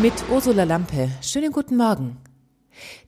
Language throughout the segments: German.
Mit Ursula Lampe. Schönen guten Morgen.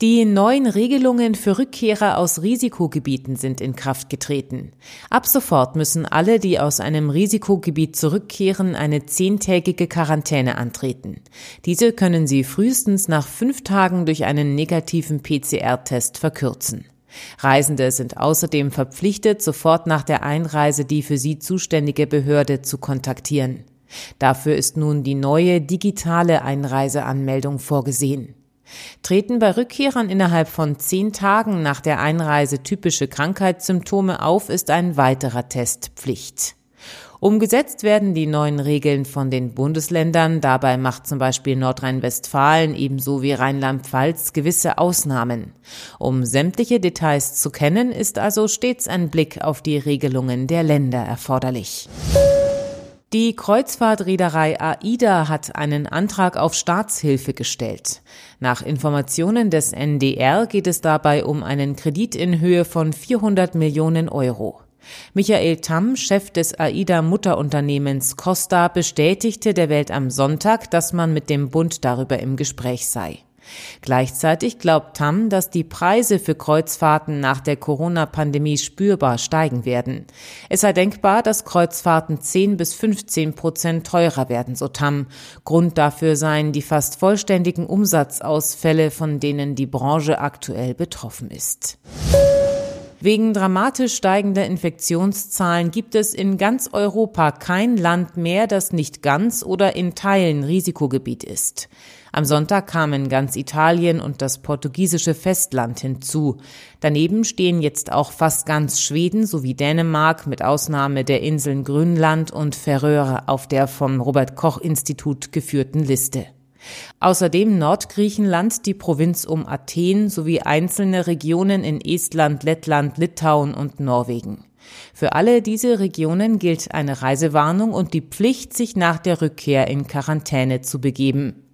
Die neuen Regelungen für Rückkehrer aus Risikogebieten sind in Kraft getreten. Ab sofort müssen alle, die aus einem Risikogebiet zurückkehren, eine zehntägige Quarantäne antreten. Diese können sie frühestens nach fünf Tagen durch einen negativen PCR-Test verkürzen. Reisende sind außerdem verpflichtet, sofort nach der Einreise die für sie zuständige Behörde zu kontaktieren. Dafür ist nun die neue digitale Einreiseanmeldung vorgesehen. Treten bei Rückkehrern innerhalb von zehn Tagen nach der Einreise typische Krankheitssymptome auf, ist ein weiterer Test Pflicht. Umgesetzt werden die neuen Regeln von den Bundesländern. Dabei macht zum Beispiel Nordrhein-Westfalen ebenso wie Rheinland-Pfalz gewisse Ausnahmen. Um sämtliche Details zu kennen, ist also stets ein Blick auf die Regelungen der Länder erforderlich. Die Kreuzfahrtreederei AIDA hat einen Antrag auf Staatshilfe gestellt. Nach Informationen des NDR geht es dabei um einen Kredit in Höhe von 400 Millionen Euro. Michael Tamm, Chef des AIDA-Mutterunternehmens Costa, bestätigte der Welt am Sonntag, dass man mit dem Bund darüber im Gespräch sei. Gleichzeitig glaubt Tam, dass die Preise für Kreuzfahrten nach der Corona-Pandemie spürbar steigen werden. Es sei denkbar, dass Kreuzfahrten 10 bis 15 Prozent teurer werden, so Tam. Grund dafür seien die fast vollständigen Umsatzausfälle, von denen die Branche aktuell betroffen ist. Wegen dramatisch steigender Infektionszahlen gibt es in ganz Europa kein Land mehr, das nicht ganz oder in Teilen Risikogebiet ist. Am Sonntag kamen ganz Italien und das portugiesische Festland hinzu. Daneben stehen jetzt auch fast ganz Schweden sowie Dänemark mit Ausnahme der Inseln Grönland und Färöer auf der vom Robert Koch Institut geführten Liste. Außerdem Nordgriechenland, die Provinz um Athen sowie einzelne Regionen in Estland, Lettland, Litauen und Norwegen. Für alle diese Regionen gilt eine Reisewarnung und die Pflicht, sich nach der Rückkehr in Quarantäne zu begeben.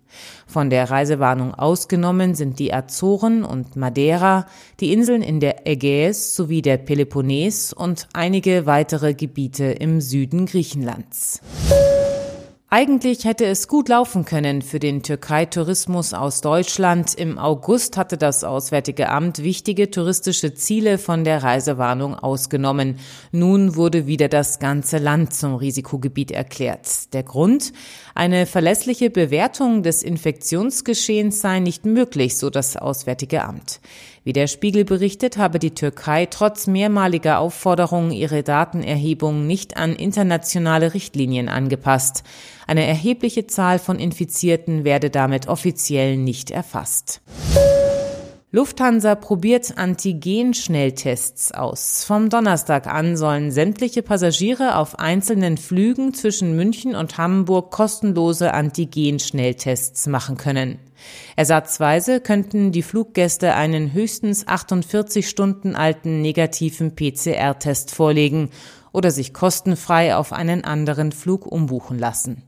Von der Reisewarnung ausgenommen sind die Azoren und Madeira, die Inseln in der Ägäis sowie der Peloponnes und einige weitere Gebiete im Süden Griechenlands. Eigentlich hätte es gut laufen können für den Türkei-Tourismus aus Deutschland. Im August hatte das Auswärtige Amt wichtige touristische Ziele von der Reisewarnung ausgenommen. Nun wurde wieder das ganze Land zum Risikogebiet erklärt. Der Grund? Eine verlässliche Bewertung des Infektionsgeschehens sei nicht möglich, so das Auswärtige Amt. Wie der Spiegel berichtet, habe die Türkei trotz mehrmaliger Aufforderungen ihre Datenerhebung nicht an internationale Richtlinien angepasst. Eine erhebliche Zahl von Infizierten werde damit offiziell nicht erfasst. Lufthansa probiert Antigen-Schnelltests aus. Vom Donnerstag an sollen sämtliche Passagiere auf einzelnen Flügen zwischen München und Hamburg kostenlose Antigen-Schnelltests machen können. Ersatzweise könnten die Fluggäste einen höchstens 48 Stunden alten negativen PCR-Test vorlegen oder sich kostenfrei auf einen anderen Flug umbuchen lassen.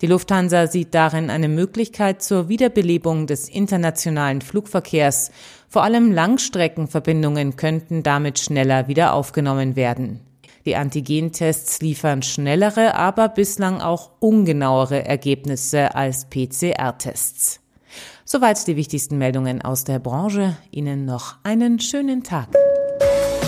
Die Lufthansa sieht darin eine Möglichkeit zur Wiederbelebung des internationalen Flugverkehrs. Vor allem Langstreckenverbindungen könnten damit schneller wieder aufgenommen werden. Die Antigentests liefern schnellere, aber bislang auch ungenauere Ergebnisse als PCR-Tests. Soweit die wichtigsten Meldungen aus der Branche. Ihnen noch einen schönen Tag.